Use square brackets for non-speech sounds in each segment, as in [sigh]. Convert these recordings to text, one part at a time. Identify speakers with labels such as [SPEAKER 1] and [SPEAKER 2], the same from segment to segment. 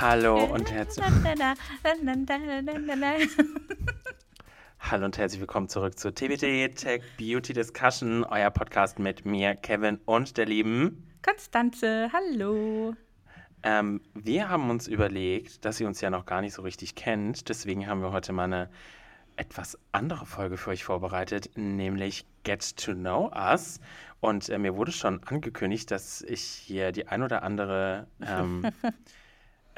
[SPEAKER 1] Hallo und herzlich Hallo und herzlich willkommen zurück zu TBT Tech Beauty Discussion, euer Podcast mit mir, Kevin und der lieben
[SPEAKER 2] Konstanze. Hallo.
[SPEAKER 1] Ähm, wir haben uns überlegt, dass ihr uns ja noch gar nicht so richtig kennt. Deswegen haben wir heute mal eine etwas andere Folge für euch vorbereitet, nämlich Get to Know Us. Und äh, mir wurde schon angekündigt, dass ich hier die ein oder andere ähm, [laughs]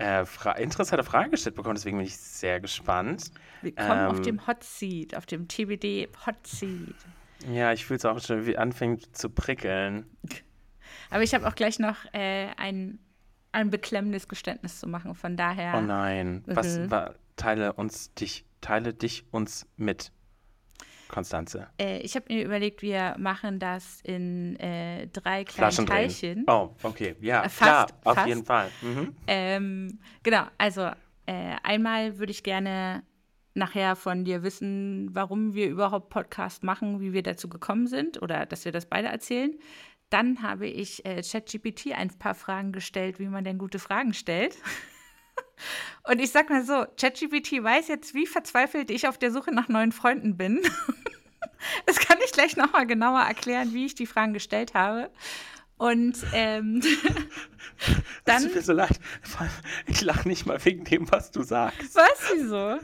[SPEAKER 1] äh, fra interessante Frage gestellt bekomme. Deswegen bin ich sehr gespannt.
[SPEAKER 2] Willkommen ähm, auf dem Hot Seat, auf dem TBD Hot Seat.
[SPEAKER 1] Ja, ich fühle es auch schon, wie anfängt zu prickeln. [laughs]
[SPEAKER 2] Aber ich habe auch gleich noch äh, ein, ein beklemmendes Geständnis zu machen. Von daher.
[SPEAKER 1] Oh nein. Mhm. Was war, teile uns dich teile dich uns mit, Konstanze.
[SPEAKER 2] Äh, ich habe mir überlegt, wir machen das in äh, drei kleinen Teilchen.
[SPEAKER 1] Oh, okay. Ja, äh, fast, klar, auf fast. jeden Fall. Mhm.
[SPEAKER 2] Ähm, genau, also äh, einmal würde ich gerne nachher von dir wissen, warum wir überhaupt Podcast machen, wie wir dazu gekommen sind oder dass wir das beide erzählen. Dann habe ich äh, ChatGPT ein paar Fragen gestellt, wie man denn gute Fragen stellt. [laughs] Und ich sag mal so, ChatGPT weiß jetzt, wie verzweifelt ich auf der Suche nach neuen Freunden bin. [laughs] Das kann ich gleich nochmal genauer erklären, wie ich die Fragen gestellt habe. Und ähm, [laughs] dann. Es
[SPEAKER 1] tut mir so leid. Ich lache nicht mal wegen dem, was du sagst.
[SPEAKER 2] Was, wieso?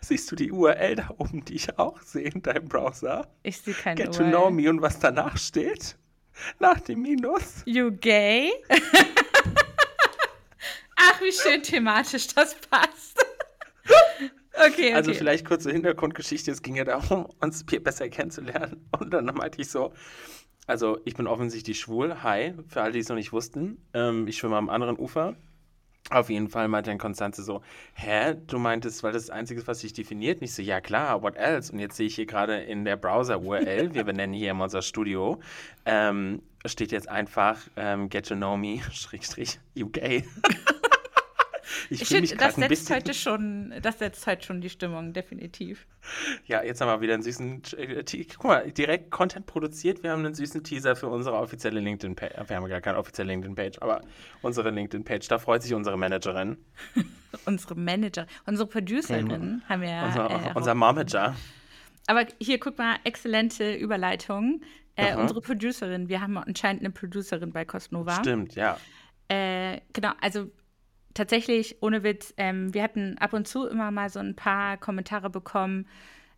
[SPEAKER 1] Siehst du die URL da oben, die ich auch sehe in deinem Browser?
[SPEAKER 2] Ich sehe keine
[SPEAKER 1] Get URL. to know me und was danach steht? Nach dem Minus.
[SPEAKER 2] You gay? [laughs] Ach, wie schön thematisch das passt.
[SPEAKER 1] Okay, [laughs] okay. Also vielleicht kurze Hintergrundgeschichte. Es ging ja darum, uns besser kennenzulernen. [laughs] Und dann meinte ich so, also ich bin offensichtlich schwul. Hi, für alle, die es noch nicht wussten. Ähm, ich schwimme am anderen Ufer. Auf jeden Fall meinte dann Konstanze so, hä, du meintest, weil das ist das Einzige, was sich definiert. Und ich so, ja klar, what else? Und jetzt sehe ich hier gerade in der Browser-URL, wir [laughs] benennen hier immer unser Studio, ähm, steht jetzt einfach ähm, get to know me, Schrägstrich, UK.
[SPEAKER 2] Ich, ich finde, das setzt heute schon, das setzt heute schon die Stimmung, definitiv.
[SPEAKER 1] Ja, jetzt haben wir wieder einen süßen, äh, guck mal, direkt Content produziert. Wir haben einen süßen Teaser für unsere offizielle LinkedIn-Page. Wir haben gar keine offizielle LinkedIn-Page, aber unsere LinkedIn-Page, da freut sich unsere Managerin. [laughs]
[SPEAKER 2] unsere Manager, unsere Producerin mhm. haben wir.
[SPEAKER 1] Unser, äh, unser Momager.
[SPEAKER 2] Aber hier, guck mal, exzellente Überleitung. Äh, unsere Producerin, wir haben anscheinend eine Producerin bei Cosnova.
[SPEAKER 1] Stimmt, ja.
[SPEAKER 2] Äh, genau, also tatsächlich, ohne Witz, ähm, wir hatten ab und zu immer mal so ein paar Kommentare bekommen.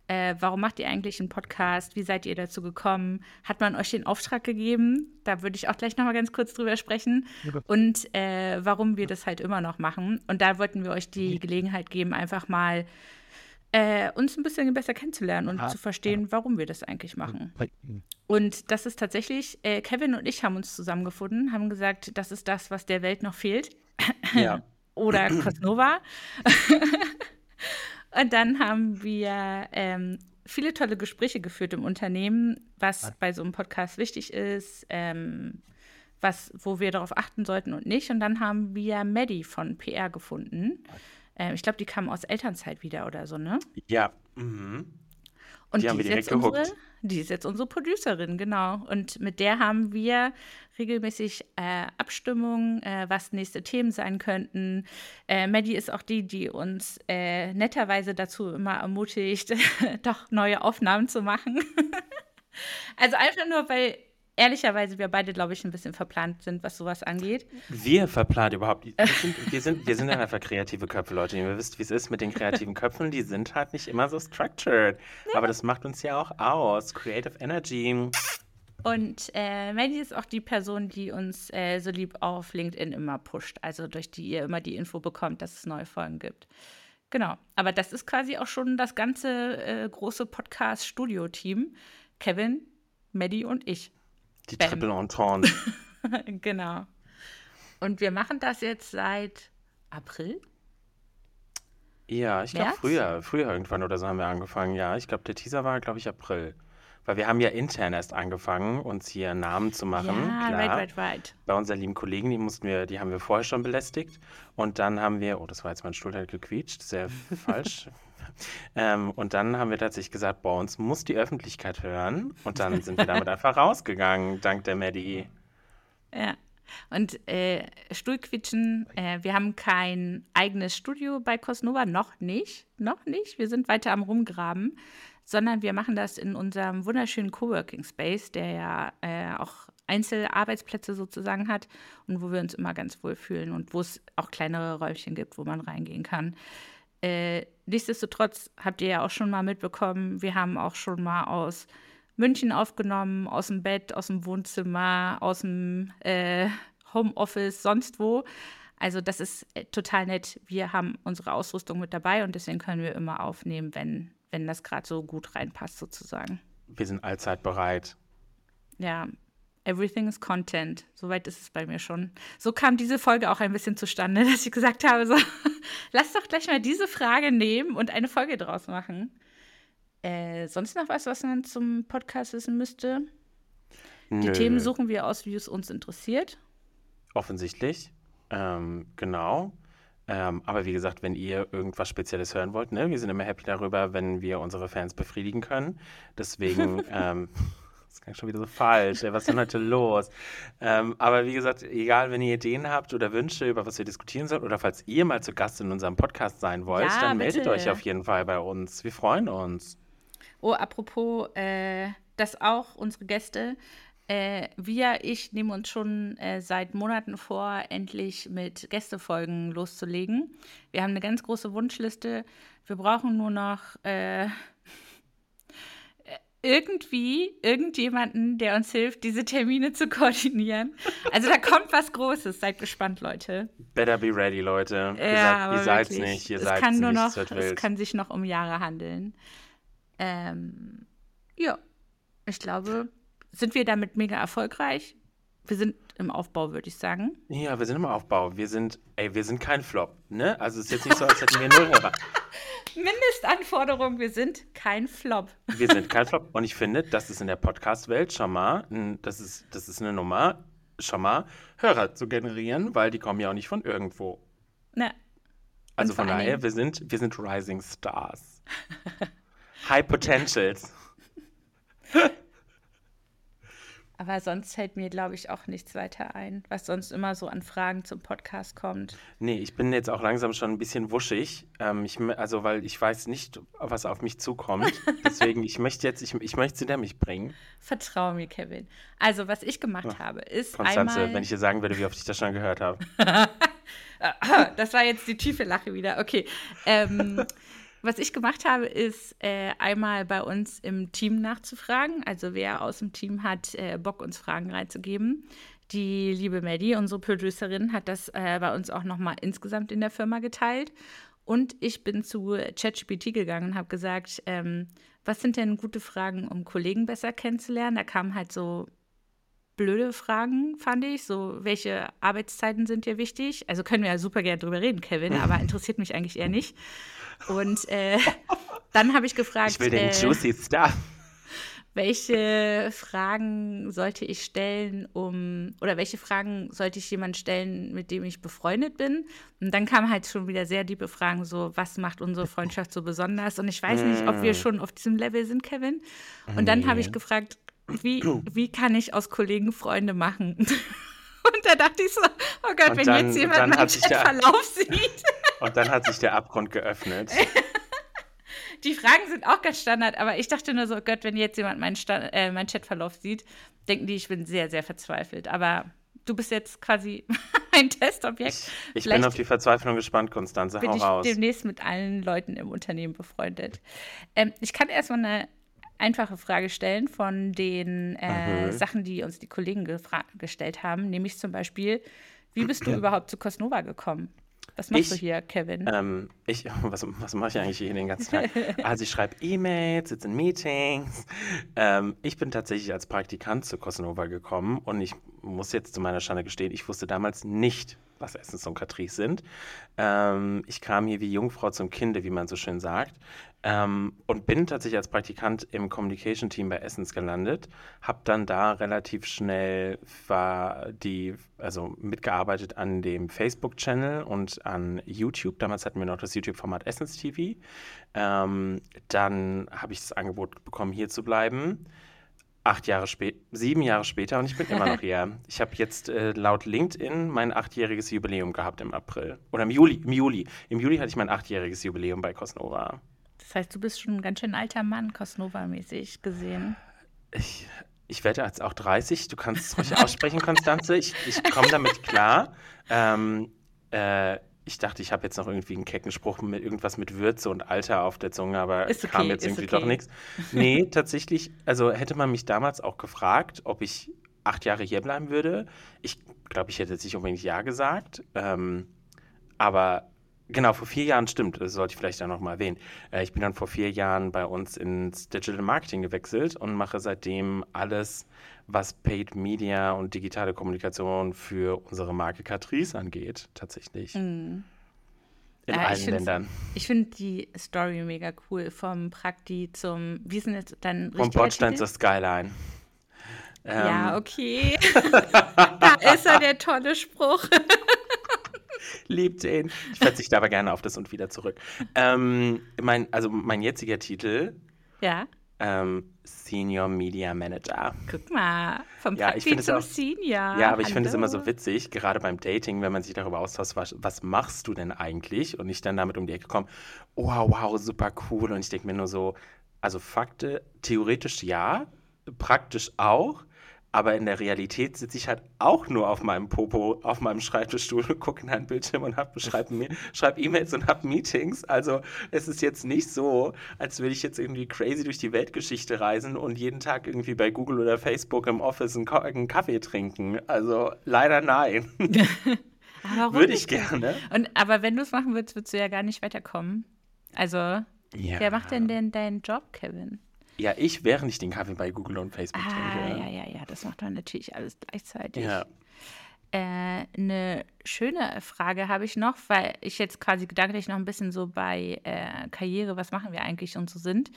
[SPEAKER 2] Äh, warum macht ihr eigentlich einen Podcast? Wie seid ihr dazu gekommen? Hat man euch den Auftrag gegeben? Da würde ich auch gleich noch mal ganz kurz drüber sprechen. Und äh, warum wir das halt immer noch machen. Und da wollten wir euch die Gelegenheit geben, einfach mal äh, uns ein bisschen besser kennenzulernen und ah, zu verstehen, warum wir das eigentlich machen. Und das ist tatsächlich, äh, Kevin und ich haben uns zusammengefunden, haben gesagt, das ist das, was der Welt noch fehlt.
[SPEAKER 1] Ja. [laughs]
[SPEAKER 2] Oder [clears throat] Cosnova. [laughs] und dann haben wir ähm, viele tolle Gespräche geführt im Unternehmen, was bei so einem Podcast wichtig ist, ähm, was, wo wir darauf achten sollten und nicht. Und dann haben wir Maddie von PR gefunden. Ähm, ich glaube, die kam aus Elternzeit wieder oder so, ne?
[SPEAKER 1] Ja. Mhm.
[SPEAKER 2] Und die, die haben wir direkt gehuckt. Unsere, die ist jetzt unsere Producerin, genau. Und mit der haben wir regelmäßig äh, Abstimmungen, äh, was nächste Themen sein könnten. Äh, Maddie ist auch die, die uns äh, netterweise dazu immer ermutigt, [laughs] doch neue Aufnahmen zu machen. [laughs] also einfach nur, weil ehrlicherweise wir beide, glaube ich, ein bisschen verplant sind, was sowas angeht.
[SPEAKER 1] Wir verplant überhaupt. Wir sind, wir sind, wir sind einfach kreative Köpfe, Leute. Ihr wisst, wie es ist mit den kreativen Köpfen. Die sind halt nicht immer so structured. Ja. Aber das macht uns ja auch aus. Creative Energy.
[SPEAKER 2] Und äh, Maddie ist auch die Person, die uns äh, so lieb auf LinkedIn immer pusht. Also durch die ihr immer die Info bekommt, dass es neue Folgen gibt. Genau. Aber das ist quasi auch schon das ganze äh, große Podcast-Studio-Team. Kevin, Maddie und ich.
[SPEAKER 1] Die Bam. Triple Entente.
[SPEAKER 2] genau. Und wir machen das jetzt seit April?
[SPEAKER 1] Ja, ich glaube früher, früher irgendwann oder so haben wir angefangen. Ja, ich glaube, der Teaser war, glaube ich, April. Weil wir haben ja intern erst angefangen, uns hier Namen zu machen.
[SPEAKER 2] Ja, Klar. right, right, right.
[SPEAKER 1] Bei unseren lieben Kollegen, die mussten wir, die haben wir vorher schon belästigt. Und dann haben wir, oh, das war jetzt mein Stuhl halt gequietscht, sehr [laughs] falsch. Ähm, und dann haben wir tatsächlich gesagt, boah, uns muss die Öffentlichkeit hören. Und dann sind wir damit [laughs] einfach rausgegangen, dank der Maddie.
[SPEAKER 2] Ja. Und äh, Stuhlquitschen, äh, wir haben kein eigenes Studio bei Cosnova, noch nicht, noch nicht. Wir sind weiter am Rumgraben, sondern wir machen das in unserem wunderschönen Coworking Space, der ja äh, auch Einzelarbeitsplätze sozusagen hat und wo wir uns immer ganz wohl fühlen und wo es auch kleinere Räumchen gibt, wo man reingehen kann. Äh, nichtsdestotrotz habt ihr ja auch schon mal mitbekommen, wir haben auch schon mal aus München aufgenommen, aus dem Bett, aus dem Wohnzimmer, aus dem äh, Homeoffice, sonst wo. Also das ist äh, total nett. Wir haben unsere Ausrüstung mit dabei und deswegen können wir immer aufnehmen, wenn, wenn das gerade so gut reinpasst sozusagen.
[SPEAKER 1] Wir sind allzeit bereit.
[SPEAKER 2] Ja, everything is content. Soweit ist es bei mir schon. So kam diese Folge auch ein bisschen zustande, [laughs] dass ich gesagt habe, so, [laughs] lass doch gleich mal diese Frage nehmen und eine Folge draus machen. Äh, sonst noch was, was man zum Podcast wissen müsste? Nö. Die Themen suchen wir aus, wie es uns interessiert.
[SPEAKER 1] Offensichtlich. Ähm, genau. Ähm, aber wie gesagt, wenn ihr irgendwas Spezielles hören wollt, ne, wir sind immer happy darüber, wenn wir unsere Fans befriedigen können. Deswegen, [laughs] ähm, das klingt schon wieder so falsch. Ey, was ist denn heute los? Ähm, aber wie gesagt, egal, wenn ihr Ideen habt oder Wünsche, über was wir diskutieren sollen, oder falls ihr mal zu Gast in unserem Podcast sein wollt, ja, dann bitte. meldet euch auf jeden Fall bei uns. Wir freuen uns.
[SPEAKER 2] Oh, apropos, äh, das auch unsere Gäste. Äh, wir, ich nehmen uns schon äh, seit Monaten vor, endlich mit Gästefolgen loszulegen. Wir haben eine ganz große Wunschliste. Wir brauchen nur noch äh, irgendwie irgendjemanden, der uns hilft, diese Termine zu koordinieren. Also da kommt was Großes. Seid gespannt, Leute.
[SPEAKER 1] Better be ready, Leute.
[SPEAKER 2] Ja,
[SPEAKER 1] ihr seid es nicht. Ihr
[SPEAKER 2] es
[SPEAKER 1] seid
[SPEAKER 2] kann
[SPEAKER 1] nur
[SPEAKER 2] nicht. Noch, es kann sich noch um Jahre handeln. Ähm, ja, ich glaube, sind wir damit mega erfolgreich? Wir sind im Aufbau, würde ich sagen.
[SPEAKER 1] Ja, wir sind im Aufbau. Wir sind, ey, wir sind kein Flop, ne? Also es ist jetzt nicht so, als hätten wir null Hörer. [laughs]
[SPEAKER 2] Mindestanforderung, wir sind kein Flop.
[SPEAKER 1] Wir sind kein Flop. Und ich finde, das ist in der Podcast-Welt schon mal, das ist, das ist eine Nummer, schon mal Hörer zu generieren, weil die kommen ja auch nicht von irgendwo.
[SPEAKER 2] Ne.
[SPEAKER 1] Also von daher, wir sind, wir sind Rising Stars. High Potentials. [laughs]
[SPEAKER 2] Aber sonst fällt mir, glaube ich, auch nichts weiter ein, was sonst immer so an Fragen zum Podcast kommt.
[SPEAKER 1] Nee, ich bin jetzt auch langsam schon ein bisschen wuschig. Ähm, ich, also, weil ich weiß nicht, was auf mich zukommt. [laughs] Deswegen, ich möchte jetzt, ich, ich möchte hinter mich bringen.
[SPEAKER 2] Vertrau mir, Kevin. Also, was ich gemacht Ach, habe, ist
[SPEAKER 1] Konstanze,
[SPEAKER 2] einmal...
[SPEAKER 1] wenn ich dir sagen würde, wie oft ich das schon gehört habe. [laughs]
[SPEAKER 2] das war jetzt die tiefe Lache wieder. Okay. Ähm, [laughs] was ich gemacht habe, ist äh, einmal bei uns im Team nachzufragen. Also wer aus dem Team hat äh, Bock, uns Fragen reinzugeben. Die liebe Maddie, unsere Producerin, hat das äh, bei uns auch nochmal insgesamt in der Firma geteilt. Und ich bin zu ChatGPT gegangen und habe gesagt, ähm, was sind denn gute Fragen, um Kollegen besser kennenzulernen? Da kamen halt so blöde Fragen, fand ich. So, welche Arbeitszeiten sind dir wichtig? Also können wir ja super gerne drüber reden, Kevin, aber [laughs] interessiert mich eigentlich eher nicht. Und äh, [laughs] dann habe ich gefragt.
[SPEAKER 1] Ich will den äh, juicy Stuff.
[SPEAKER 2] Welche Fragen sollte ich stellen, um oder welche Fragen sollte ich jemand stellen, mit dem ich befreundet bin? Und dann kamen halt schon wieder sehr liebe Fragen, so was macht unsere Freundschaft so besonders? Und ich weiß nicht, ob wir mm. schon auf diesem Level sind, Kevin. Und dann habe ich gefragt, wie, [clears throat] wie kann ich aus Kollegen Freunde machen? [laughs] Und da dachte ich so, oh Gott, und wenn dann, jetzt jemand meinen Chatverlauf [laughs] sieht.
[SPEAKER 1] Und dann hat sich der Abgrund geöffnet. [laughs]
[SPEAKER 2] Die Fragen sind auch ganz Standard, aber ich dachte nur so, oh Gott, wenn jetzt jemand meinen, äh, meinen Chatverlauf sieht, denken die, ich bin sehr, sehr verzweifelt. Aber du bist jetzt quasi ein Testobjekt.
[SPEAKER 1] Ich, ich bin auf die Verzweiflung gespannt, Konstanze.
[SPEAKER 2] Bin
[SPEAKER 1] Hau
[SPEAKER 2] ich
[SPEAKER 1] raus.
[SPEAKER 2] demnächst mit allen Leuten im Unternehmen befreundet. Ähm, ich kann erstmal eine einfache Frage stellen von den äh, mhm. Sachen, die uns die Kollegen gestellt haben, nämlich zum Beispiel, wie bist du überhaupt zu Cosnova gekommen? Was machst ich, du hier, Kevin?
[SPEAKER 1] Ähm, ich, [laughs] was, was mache ich eigentlich hier den ganzen Tag? [laughs] also ich schreibe E-Mails, sitze in Meetings. Ähm, ich bin tatsächlich als Praktikant zu Cosnova gekommen und ich muss jetzt zu meiner Schande gestehen, ich wusste damals nicht, was Essens und Catrice sind. Ähm, ich kam hier wie Jungfrau zum Kinde, wie man so schön sagt. Ähm, und bin tatsächlich als Praktikant im Communication Team bei Essence gelandet, habe dann da relativ schnell war die, also mitgearbeitet an dem Facebook-Channel und an YouTube. Damals hatten wir noch das YouTube-Format Essence TV. Ähm, dann habe ich das Angebot bekommen, hier zu bleiben acht Jahre später, sieben Jahre später und ich bin immer noch [laughs] hier. Ich habe jetzt äh, laut LinkedIn mein achtjähriges Jubiläum gehabt im April. Oder im Juli, im Juli. Im Juli hatte ich mein achtjähriges Jubiläum bei Cosnova.
[SPEAKER 2] Das heißt, du bist schon ein ganz schön alter Mann, Cosnova-mäßig gesehen.
[SPEAKER 1] Ich, ich werde jetzt auch 30. Du kannst es ruhig aussprechen, Konstanze. Ich, ich komme damit klar. Ähm, äh, ich dachte, ich habe jetzt noch irgendwie einen kecken Spruch mit irgendwas mit Würze und Alter auf der Zunge, aber es okay, kam jetzt irgendwie okay. doch nichts. Nee, [laughs] tatsächlich, also hätte man mich damals auch gefragt, ob ich acht Jahre hier bleiben würde. Ich glaube, ich hätte jetzt nicht unbedingt Ja gesagt. Ähm, aber genau, vor vier Jahren stimmt, das sollte ich vielleicht auch noch mal erwähnen. Äh, ich bin dann vor vier Jahren bei uns ins Digital Marketing gewechselt und mache seitdem alles, was Paid Media und digitale Kommunikation für unsere Marke Catrice angeht, tatsächlich. Mm. In ja, allen Ländern.
[SPEAKER 2] Ich finde die Story mega cool. Vom Prakti zum, wie sind jetzt dann
[SPEAKER 1] Vom Bordstein zur Skyline.
[SPEAKER 2] ja, ähm. okay. [laughs] da ist er, der tolle Spruch.
[SPEAKER 1] Liebt ihn. Ich verzichte aber gerne auf das und wieder zurück. Ähm, mein, also mein jetziger Titel.
[SPEAKER 2] Ja.
[SPEAKER 1] Ähm, Senior Media Manager.
[SPEAKER 2] Guck mal, vom ja, Praktik zum auch, Senior.
[SPEAKER 1] Ja, aber ich finde es immer so witzig, gerade beim Dating, wenn man sich darüber austauscht, was, was machst du denn eigentlich? Und ich dann damit um die Ecke komme, wow, wow, super cool. Und ich denke mir nur so, also Fakte, theoretisch ja, praktisch auch. Aber in der Realität sitze ich halt auch nur auf meinem Popo, auf meinem Schreibtischstuhl und gucke in einen Bildschirm und schreibe schreib E-Mails und habe Meetings. Also es ist jetzt nicht so, als würde ich jetzt irgendwie crazy durch die Weltgeschichte reisen und jeden Tag irgendwie bei Google oder Facebook im Office einen, einen Kaffee trinken. Also leider nein. [laughs] Würde ich gerne.
[SPEAKER 2] Und, aber wenn du es machen würdest, würdest du ja gar nicht weiterkommen. Also, ja. wer macht denn denn deinen Job, Kevin?
[SPEAKER 1] Ja, ich, während ich den Kaffee bei Google und Facebook
[SPEAKER 2] ah,
[SPEAKER 1] trinke.
[SPEAKER 2] Ja, ja, ja, das macht man natürlich alles gleichzeitig. Ja. Äh, eine schöne Frage habe ich noch, weil ich jetzt quasi gedanklich noch ein bisschen so bei äh, Karriere, was machen wir eigentlich und so sind.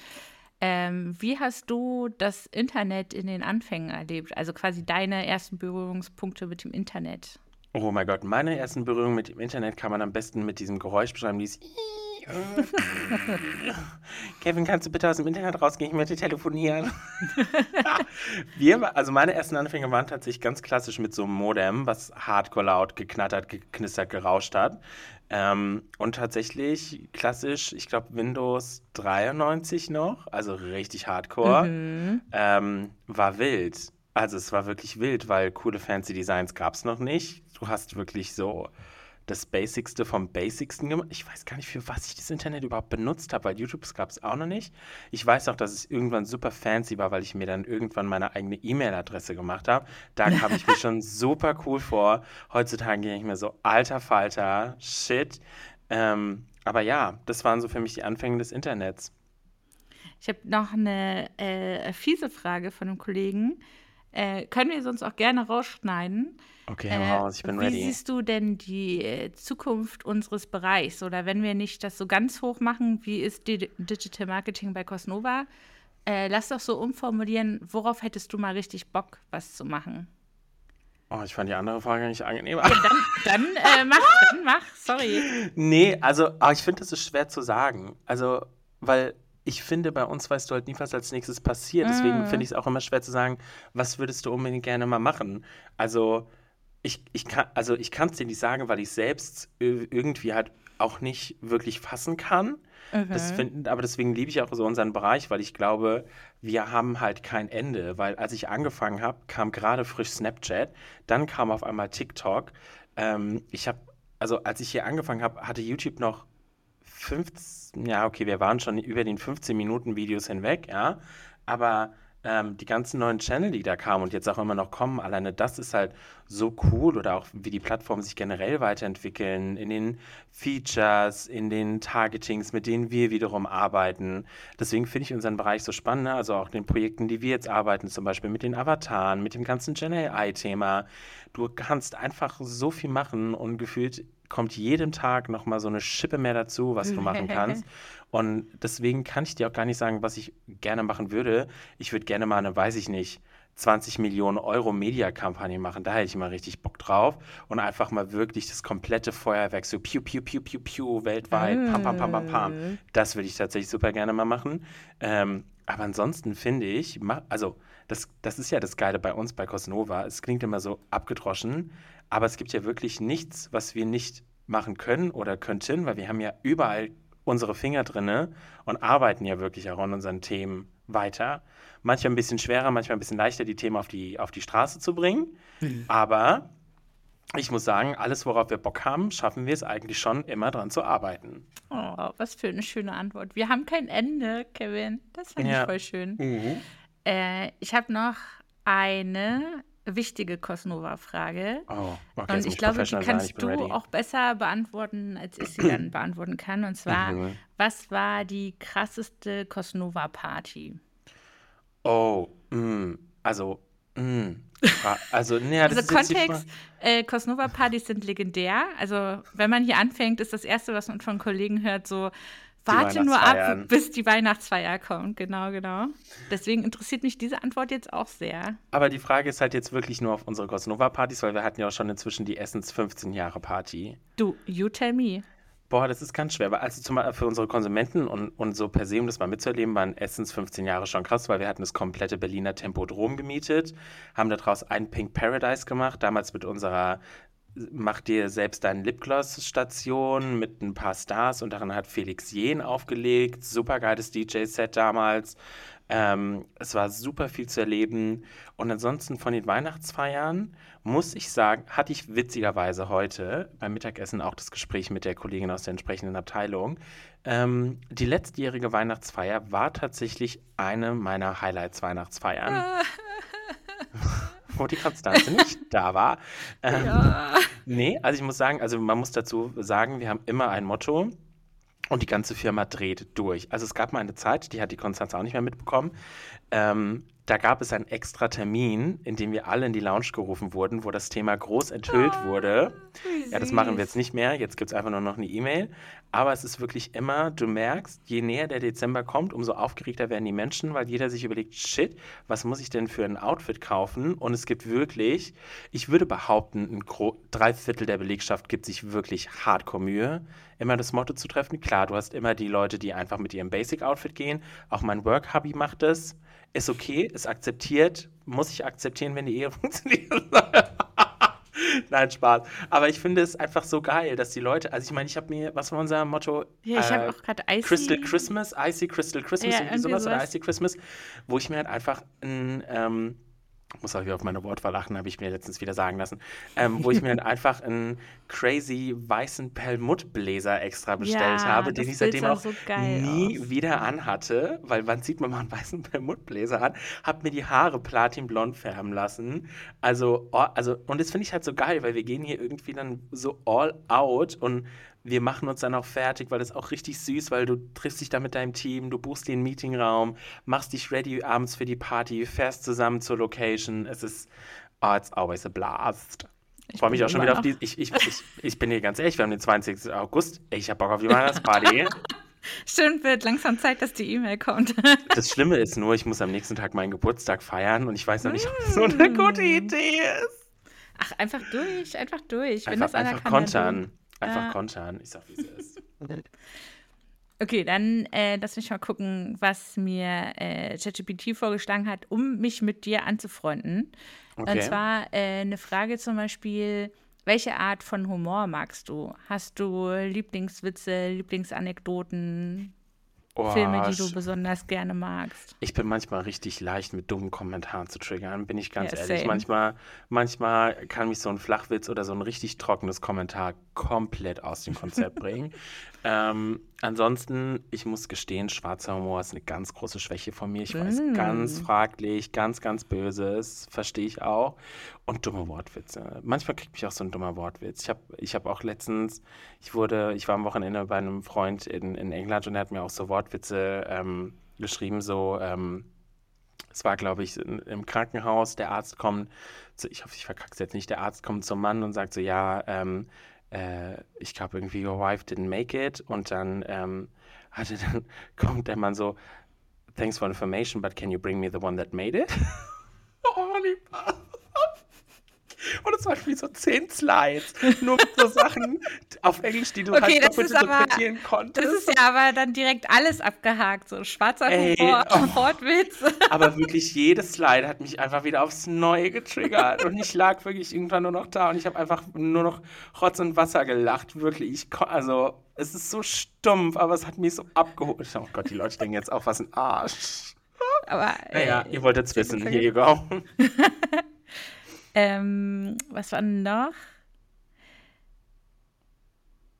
[SPEAKER 2] Ähm, wie hast du das Internet in den Anfängen erlebt? Also quasi deine ersten Berührungspunkte mit dem Internet?
[SPEAKER 1] Oh mein Gott, meine ersten Berührungen mit dem Internet kann man am besten mit diesem Geräusch beschreiben, dieses [laughs] Kevin, kannst du bitte aus dem Internet rausgehen? Ich möchte telefonieren. [laughs] Wir, also meine ersten Anfänge waren tatsächlich ganz klassisch mit so einem Modem, was hardcore laut geknattert, geknistert, gerauscht hat. Ähm, und tatsächlich klassisch, ich glaube Windows 93 noch, also richtig hardcore, mhm. ähm, war wild. Also es war wirklich wild, weil coole fancy Designs gab es noch nicht. Du hast wirklich so das Basicste vom Basicsten gemacht. Ich weiß gar nicht, für was ich das Internet überhaupt benutzt habe, weil YouTube gab es auch noch nicht. Ich weiß auch, dass es irgendwann super fancy war, weil ich mir dann irgendwann meine eigene E-Mail-Adresse gemacht habe. Da kam ich mir schon [laughs] super cool vor. Heutzutage gehe ich mir so, alter Falter, shit. Ähm, aber ja, das waren so für mich die Anfänge des Internets.
[SPEAKER 2] Ich habe noch eine äh, fiese Frage von einem Kollegen. Äh, können wir sonst auch gerne rausschneiden.
[SPEAKER 1] Okay, äh, raus, ich bin
[SPEAKER 2] wie
[SPEAKER 1] ready.
[SPEAKER 2] Wie siehst du denn die äh, Zukunft unseres Bereichs? Oder wenn wir nicht das so ganz hoch machen, wie ist die Digital Marketing bei Cosnova? Äh, lass doch so umformulieren, worauf hättest du mal richtig Bock, was zu machen?
[SPEAKER 1] Oh, ich fand die andere Frage nicht angenehm.
[SPEAKER 2] Ja, dann, dann äh, [laughs] mach, dann mach, sorry.
[SPEAKER 1] Nee, also, aber ich finde, das ist schwer zu sagen. Also, weil ich finde, bei uns weißt du halt nie, was als nächstes passiert. Deswegen mm. finde ich es auch immer schwer zu sagen, was würdest du unbedingt gerne mal machen? Also, ich, ich kann also ich kann es dir nicht sagen, weil ich selbst irgendwie halt auch nicht wirklich fassen kann. Mhm. Find, aber deswegen liebe ich auch so unseren Bereich, weil ich glaube, wir haben halt kein Ende. Weil als ich angefangen habe, kam gerade frisch Snapchat, dann kam auf einmal TikTok. Ähm, ich habe, also als ich hier angefangen habe, hatte YouTube noch 15, ja, okay, wir waren schon über den 15 Minuten Videos hinweg, ja, aber ähm, die ganzen neuen Channel, die da kamen und jetzt auch immer noch kommen, alleine das ist halt so cool oder auch wie die Plattformen sich generell weiterentwickeln in den Features, in den Targetings, mit denen wir wiederum arbeiten. Deswegen finde ich unseren Bereich so spannend, ne? also auch den Projekten, die wir jetzt arbeiten, zum Beispiel mit den Avataren, mit dem ganzen Gen AI-Thema. Du kannst einfach so viel machen und gefühlt kommt jedem Tag nochmal so eine Schippe mehr dazu, was du machen kannst. [laughs] Und deswegen kann ich dir auch gar nicht sagen, was ich gerne machen würde. Ich würde gerne mal eine, weiß ich nicht, 20 Millionen Euro Mediakampagne machen. Da hätte ich mal richtig Bock drauf. Und einfach mal wirklich das komplette Feuerwerk, so piu, piu, piu, piu, piu, weltweit, pam, pam, pam, pam, pam. Mm. Das würde ich tatsächlich super gerne mal machen. Ähm, aber ansonsten finde ich, also das, das ist ja das Geile bei uns bei Cosnova. Es klingt immer so abgedroschen, aber es gibt ja wirklich nichts, was wir nicht machen können oder könnten, weil wir haben ja überall unsere Finger drinne und arbeiten ja wirklich auch an unseren Themen weiter. Manchmal ein bisschen schwerer, manchmal ein bisschen leichter, die Themen auf die, auf die Straße zu bringen. Mhm. Aber ich muss sagen, alles, worauf wir Bock haben, schaffen wir es eigentlich schon, immer dran zu arbeiten.
[SPEAKER 2] Oh, was für eine schöne Antwort. Wir haben kein Ende, Kevin. Das fand ja. ich voll schön. Mhm. Äh, ich habe noch eine wichtige Cosnova-Frage. Oh, okay, Und ich glaube, die kannst du ready. auch besser beantworten, als ich sie [clears throat] dann beantworten kann. Und zwar, mhm. was war die krasseste Cosnova-Party?
[SPEAKER 1] Oh, mh, also, mh, also, nee, [laughs]
[SPEAKER 2] das also Kontext, äh, Cosnova-Partys sind legendär. Also, wenn man hier anfängt, ist das Erste, was man von Kollegen hört, so, warte nur ab, bis die Weihnachtsfeier kommt. Genau, genau. Deswegen interessiert mich diese Antwort jetzt auch sehr.
[SPEAKER 1] Aber die Frage ist halt jetzt wirklich nur auf unsere Cosnova-Partys, weil wir hatten ja auch schon inzwischen die Essens 15-Jahre-Party.
[SPEAKER 2] Du, you tell me.
[SPEAKER 1] Boah, das ist ganz schwer. Also zum Beispiel für unsere Konsumenten und, und so per se, um das mal mitzuerleben, waren Essens 15 Jahre schon krass, weil wir hatten das komplette Berliner Tempodrom gemietet, haben daraus ein Pink Paradise gemacht, damals mit unserer Mach dir selbst deine Lipgloss-Station mit ein paar Stars und darin hat Felix Jen aufgelegt. Super geiles DJ-Set damals. Ähm, es war super viel zu erleben. Und ansonsten von den Weihnachtsfeiern muss ich sagen, hatte ich witzigerweise heute beim Mittagessen auch das Gespräch mit der Kollegin aus der entsprechenden Abteilung. Ähm, die letztjährige Weihnachtsfeier war tatsächlich eine meiner Highlights-Weihnachtsfeiern. Wo die Konstanze nicht da war. Ähm, ja. Nee, also ich muss sagen, also man muss dazu sagen, wir haben immer ein Motto. Und die ganze Firma dreht durch. Also es gab mal eine Zeit, die hat die Konstanz auch nicht mehr mitbekommen. Ähm, da gab es einen extra Termin, in dem wir alle in die Lounge gerufen wurden, wo das Thema groß enthüllt oh, wurde. Ja, das machen wir jetzt nicht mehr. Jetzt gibt es einfach nur noch eine E-Mail. Aber es ist wirklich immer, du merkst, je näher der Dezember kommt, umso aufgeregter werden die Menschen, weil jeder sich überlegt, shit, was muss ich denn für ein Outfit kaufen? Und es gibt wirklich, ich würde behaupten, ein drei Viertel der Belegschaft gibt sich wirklich hardcore Mühe, immer das Motto zu treffen. Klar, du hast immer die Leute, die einfach mit ihrem Basic-Outfit gehen. Auch mein Work-Hubby macht das ist okay, ist akzeptiert, muss ich akzeptieren, wenn die Ehe [laughs] funktioniert. [laughs] Nein, Spaß. Aber ich finde es einfach so geil, dass die Leute, also ich meine, ich habe mir, was war unser Motto?
[SPEAKER 2] Ja, ich äh, habe auch gerade Icy.
[SPEAKER 1] Crystal Christmas, Icy Crystal Christmas, ja, irgendwie sowas, sowas, oder Icy Christmas, wo ich mir halt einfach ein, ähm, muss auch wieder auf meine Wortwahl achten, habe ich mir letztens wieder sagen lassen, ähm, wo ich mir [laughs] dann einfach einen crazy weißen Perlmuttbläser extra bestellt ja, habe, den ich seitdem auch so nie aus. wieder anhatte, weil wann sieht man mal einen weißen [laughs] Perlmuttbläser an, habe mir die Haare platinblond färben lassen. Also, oh, also und das finde ich halt so geil, weil wir gehen hier irgendwie dann so all out und wir machen uns dann auch fertig, weil das auch richtig süß, weil du triffst dich da mit deinem Team, du buchst den Meetingraum, machst dich ready abends für die Party, fährst zusammen zur Location. Es ist, oh, it's always a blast. Ich freue mich auch schon wieder auf die. Ich, ich, ich, ich bin hier ganz ehrlich, wir haben den 20. August. Ich habe Bock auf die Weihnachtsparty. [laughs]
[SPEAKER 2] Stimmt, wird langsam Zeit, dass die E-Mail kommt. [laughs]
[SPEAKER 1] das Schlimme ist nur, ich muss am nächsten Tag meinen Geburtstag feiern und ich weiß noch nicht, ob das so eine gute Idee ist.
[SPEAKER 2] Ach, einfach durch, einfach durch.
[SPEAKER 1] Wenn einfach, das einfach kann, kontern. Einfach äh, kontern. Ich sag, wie es ist. [laughs]
[SPEAKER 2] Okay, dann äh, lass mich mal gucken, was mir äh, ChatGPT vorgeschlagen hat, um mich mit dir anzufreunden. Okay. Und zwar äh, eine Frage zum Beispiel, welche Art von Humor magst du? Hast du Lieblingswitze, Lieblingsanekdoten? Oh, Filme, die du besonders gerne magst.
[SPEAKER 1] Ich bin manchmal richtig leicht mit dummen Kommentaren zu triggern, bin ich ganz ja, ehrlich. Manchmal, manchmal kann mich so ein Flachwitz oder so ein richtig trockenes Kommentar komplett aus dem Konzept [laughs] bringen. Ähm, ansonsten, ich muss gestehen, schwarzer Humor ist eine ganz große Schwäche von mir. Ich weiß, mm. ganz fraglich, ganz, ganz böses, verstehe ich auch. Und dumme Wortwitze. Manchmal kriegt mich auch so ein dummer Wortwitz. Ich habe ich hab auch letztens, ich wurde, ich war am Wochenende bei einem Freund in, in England und er hat mir auch so Wortwitze ähm, geschrieben, so, ähm, es war, glaube ich, in, im Krankenhaus, der Arzt kommt, ich hoffe, ich verkacke es jetzt nicht, der Arzt kommt zum Mann und sagt so, ja, ähm, äh, ich glaube irgendwie Your Wife Didn't Make It und dann ähm, hatte dann [laughs] kommt der Mann so, Thanks for information, but can you bring me the one that made it? [laughs] oh, lieber. Und es Das waren wie so zehn Slides. Nur mit so Sachen auf Englisch, die du okay, halt doppelt interpretieren aber, konntest.
[SPEAKER 2] Das ist ja aber dann direkt alles abgehakt. So schwarzer Ey, Humor, oh. Wortwitz. [laughs]
[SPEAKER 1] Aber wirklich jedes Slide hat mich einfach wieder aufs Neue getriggert. Und ich lag wirklich irgendwann nur noch da und ich habe einfach nur noch Rotz und Wasser gelacht. Wirklich. Ich, also, es ist so stumpf, aber es hat mich so abgeholt. Oh Gott, die Leute denken jetzt auch, was ein Arsch. Aber. Naja, äh, ihr wolltet es wissen. Here you go. [laughs]
[SPEAKER 2] ähm, was war noch?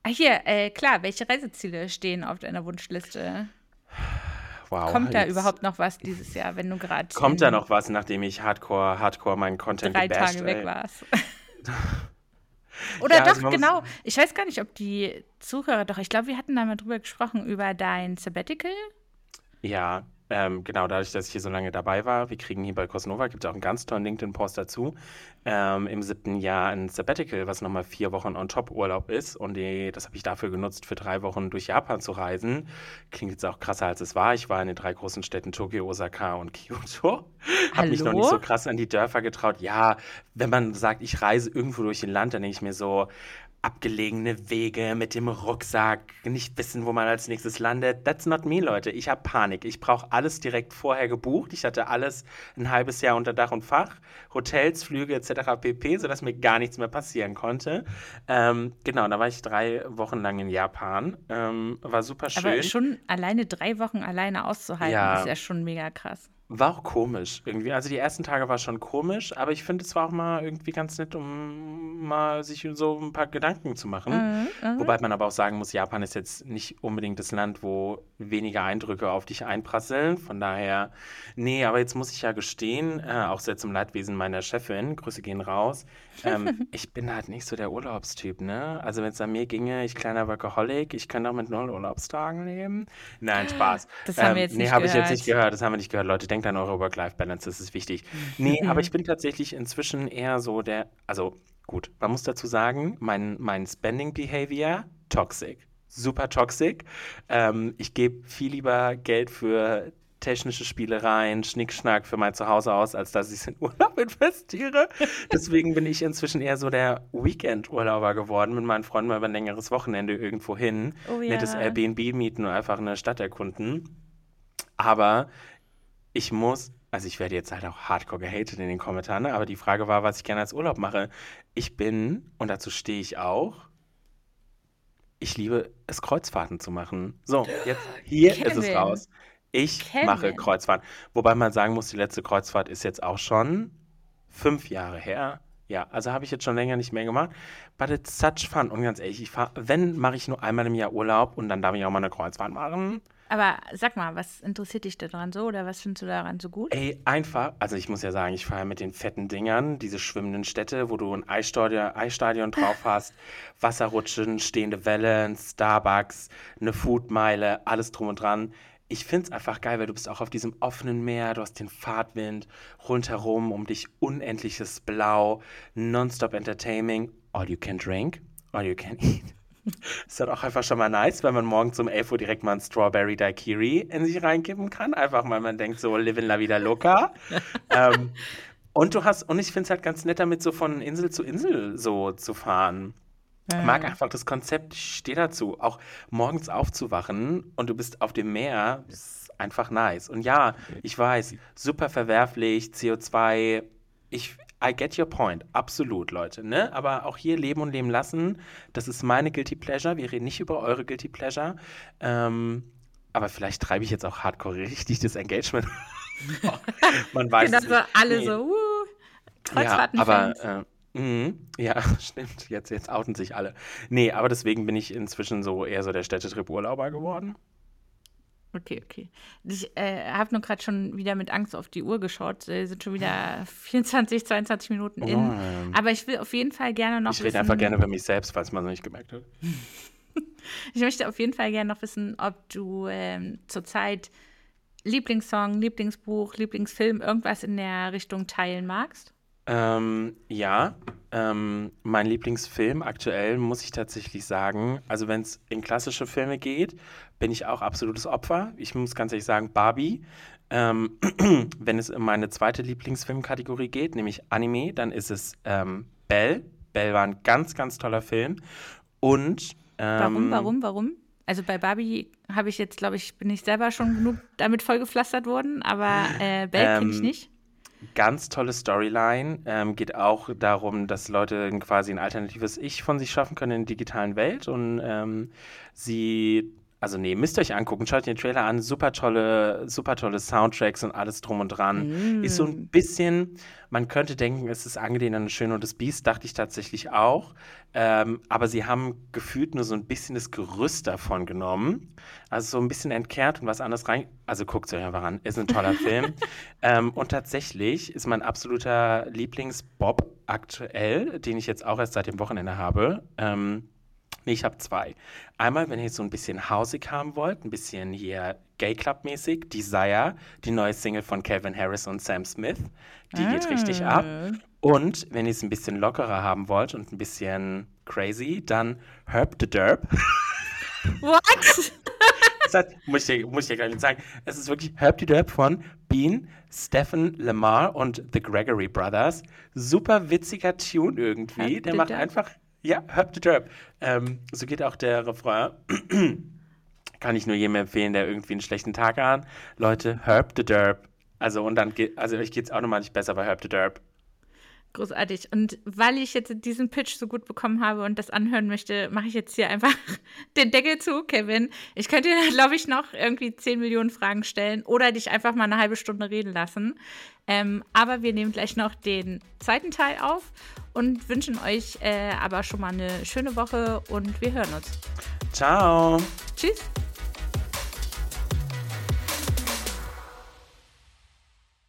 [SPEAKER 2] Ah, hier, äh, klar, welche Reiseziele stehen auf deiner Wunschliste? Wow, Kommt da überhaupt noch was dieses Jahr, wenn du gerade.
[SPEAKER 1] Kommt da noch was, nachdem ich Hardcore, Hardcore meinen Content
[SPEAKER 2] drei gebasht, Tage ey. weg warst? [laughs] Oder ja, doch, also genau. Ich weiß gar nicht, ob die Zuhörer, doch, ich glaube, wir hatten da mal drüber gesprochen, über dein Sabbatical.
[SPEAKER 1] Ja, ähm, genau, dadurch, dass ich hier so lange dabei war, wir kriegen hier bei Cosnova, gibt es auch einen ganz tollen LinkedIn-Post dazu, ähm, im siebten Jahr ein Sabbatical, was nochmal vier Wochen on top Urlaub ist. Und die, das habe ich dafür genutzt, für drei Wochen durch Japan zu reisen. Klingt jetzt auch krasser, als es war. Ich war in den drei großen Städten Tokio, Osaka und Kyoto. [laughs] Habe mich noch nicht so krass an die Dörfer getraut. Ja, wenn man sagt, ich reise irgendwo durch ein Land, dann denke ich mir so, abgelegene Wege mit dem Rucksack, nicht wissen, wo man als nächstes landet. That's not me, Leute. Ich habe Panik. Ich brauche alles direkt vorher gebucht. Ich hatte alles ein halbes Jahr unter Dach und Fach. Hotels, Flüge etc. pp., sodass mir gar nichts mehr passieren konnte. Ähm, genau, da war ich drei Wochen lang in Japan. Ähm, war super schön. Aber
[SPEAKER 2] schon alleine drei Wochen alleine auszuhalten, ja. ist ja schon mega krass.
[SPEAKER 1] War auch komisch irgendwie. Also die ersten Tage war schon komisch, aber ich finde, es war auch mal irgendwie ganz nett, um mal sich so ein paar Gedanken zu machen. Mhm, mhm, Wobei man aber auch sagen muss, Japan ist jetzt nicht unbedingt das Land, wo weniger Eindrücke auf dich einprasseln. Von daher, nee, aber jetzt muss ich ja gestehen, äh, auch sehr zum Leidwesen meiner Chefin, Grüße gehen raus, ähm, [laughs] ich bin halt nicht so der Urlaubstyp, ne? Also wenn es an mir ginge, ich kleiner Workaholic, ich könnte auch mit null Urlaubstagen leben. Nein, Spaß.
[SPEAKER 2] Das haben ähm, wir jetzt
[SPEAKER 1] nee,
[SPEAKER 2] nicht
[SPEAKER 1] gehört. Nee, habe ich jetzt nicht gehört, das haben wir nicht gehört. Leute, denkt denkt an eure Work-Life-Balance, das ist wichtig. [laughs] Nee, aber ich bin tatsächlich inzwischen eher so der, also gut, man muss dazu sagen, mein, mein Spending-Behavior, toxic. Super toxic. Ähm, ich gebe viel lieber Geld für technische Spielereien, Schnickschnack für mein Zuhause aus, als dass ich es in [laughs] Urlaub investiere. Deswegen bin ich inzwischen eher so der Weekend-Urlauber geworden, mit meinen Freunden mal über ein längeres Wochenende irgendwo hin, oh, ja. nettes Airbnb mieten und einfach eine Stadt erkunden. Aber ich muss, also ich werde jetzt halt auch hardcore gehatet in den Kommentaren, aber die Frage war, was ich gerne als Urlaub mache. Ich bin, und dazu stehe ich auch, ich liebe es, Kreuzfahrten zu machen. So, jetzt [gasps] hier Kevin. ist es raus. Ich Kevin. mache Kreuzfahrten. Wobei man sagen muss, die letzte Kreuzfahrt ist jetzt auch schon fünf Jahre her. Ja, also habe ich jetzt schon länger nicht mehr gemacht. But it's such fun. Und ganz ehrlich, ich fahr, wenn, mache ich nur einmal im Jahr Urlaub und dann darf ich auch mal eine Kreuzfahrt machen.
[SPEAKER 2] Aber sag mal, was interessiert dich daran so oder was findest du daran so gut?
[SPEAKER 1] Ey, einfach, also ich muss ja sagen, ich fahre mit den fetten Dingern, diese schwimmenden Städte, wo du ein Eisstadion, Eisstadion drauf [laughs] hast, Wasserrutschen, stehende Wellen, Starbucks, eine Foodmeile, alles drum und dran. Ich finde es einfach geil, weil du bist auch auf diesem offenen Meer, du hast den Fahrtwind rundherum, um dich unendliches Blau, nonstop Entertaining, all you can drink, all you can eat. [laughs] Ist halt auch einfach schon mal nice, wenn man morgens um 11 Uhr direkt mal ein Strawberry Daiquiri in sich reinkippen kann. Einfach weil man denkt, so, live in la vida loca. [laughs] ähm, und du hast, und ich finde es halt ganz nett, damit so von Insel zu Insel so zu fahren. Ich mag einfach das Konzept, ich stehe dazu. Auch morgens aufzuwachen und du bist auf dem Meer, ist einfach nice. Und ja, ich weiß, super verwerflich, CO2. Ich, I get your point. Absolut, Leute. Ne? Aber auch hier leben und leben lassen. Das ist meine Guilty Pleasure. Wir reden nicht über eure Guilty Pleasure. Ähm, aber vielleicht treibe ich jetzt auch hardcore richtig das Engagement. [laughs] Man weiß
[SPEAKER 2] genau, es nicht. alle nee. so, uh,
[SPEAKER 1] ja, aber äh, mh, ja, [laughs] stimmt. Jetzt, jetzt outen sich alle. Nee, aber deswegen bin ich inzwischen so eher so der Städtetrip-Urlauber geworden.
[SPEAKER 2] Okay, okay. Ich äh, habe nur gerade schon wieder mit Angst auf die Uhr geschaut. Es sind schon wieder [laughs] 24, 22 Minuten in. Oh, Aber ich will auf jeden Fall gerne noch.
[SPEAKER 1] Ich rede einfach gerne über mich selbst, falls man es nicht gemerkt hat. [laughs]
[SPEAKER 2] ich möchte auf jeden Fall gerne noch wissen, ob du ähm, zurzeit Lieblingssong, Lieblingsbuch, Lieblingsfilm, irgendwas in der Richtung teilen magst.
[SPEAKER 1] Ähm, ja, ähm, mein Lieblingsfilm aktuell muss ich tatsächlich sagen, also wenn es in klassische Filme geht, bin ich auch absolutes Opfer. Ich muss ganz ehrlich sagen, Barbie. Ähm, [clears throat] wenn es in meine zweite Lieblingsfilmkategorie geht, nämlich Anime, dann ist es ähm, Belle. Belle war ein ganz, ganz toller Film. Und.
[SPEAKER 2] Ähm, warum, warum, warum? Also bei Barbie habe ich jetzt, glaube ich, bin ich selber schon genug damit vollgepflastert worden, aber äh, Belle ähm, kenne ich nicht.
[SPEAKER 1] Ganz tolle Storyline. Ähm, geht auch darum, dass Leute quasi ein alternatives Ich von sich schaffen können in der digitalen Welt und ähm, sie also nee, müsst ihr euch angucken, schaut den Trailer an, super tolle, super tolle Soundtracks und alles drum und dran. Mm. Ist so ein bisschen, man könnte denken, es ist angelehnt an Schön und das Biest, dachte ich tatsächlich auch. Ähm, aber sie haben gefühlt nur so ein bisschen das Gerüst davon genommen. Also so ein bisschen entkehrt und was anderes rein. Also guckt es euch einfach an, ist ein toller [laughs] Film. Ähm, und tatsächlich ist mein absoluter Lieblings-Bob aktuell, den ich jetzt auch erst seit dem Wochenende habe. Ähm, Nee, ich habe zwei. Einmal, wenn ihr so ein bisschen hausig haben wollt, ein bisschen hier Gay Club-mäßig, Desire, die neue Single von Calvin Harris und Sam Smith. Die ah. geht richtig ab. Ah. Und wenn ihr es ein bisschen lockerer haben wollt und ein bisschen crazy, dann Herb the Derb. [laughs] What? [laughs] das muss ich dir, muss ich dir gleich sagen, es ist wirklich Herb the Derb von Bean, Stephen Lamar und The Gregory Brothers. Super witziger Tune irgendwie. Herb Der macht Derb. einfach ja, Herb the Derb. Ähm, so geht auch der Refrain. [clears throat] Kann ich nur jedem empfehlen, der irgendwie einen schlechten Tag hat. Leute, Herb the Derb. Also, und dann geht, also euch geht es auch nochmal nicht besser bei Herb the Derb.
[SPEAKER 2] Großartig. Und weil ich jetzt diesen Pitch so gut bekommen habe und das anhören möchte, mache ich jetzt hier einfach [laughs] den Deckel zu, Kevin. Ich könnte dir, [laughs] glaube ich, noch irgendwie 10 Millionen Fragen stellen oder dich einfach mal eine halbe Stunde reden lassen. Ähm, aber wir nehmen gleich noch den zweiten Teil auf und wünschen euch äh, aber schon mal eine schöne Woche und wir hören uns.
[SPEAKER 1] Ciao.
[SPEAKER 2] Tschüss.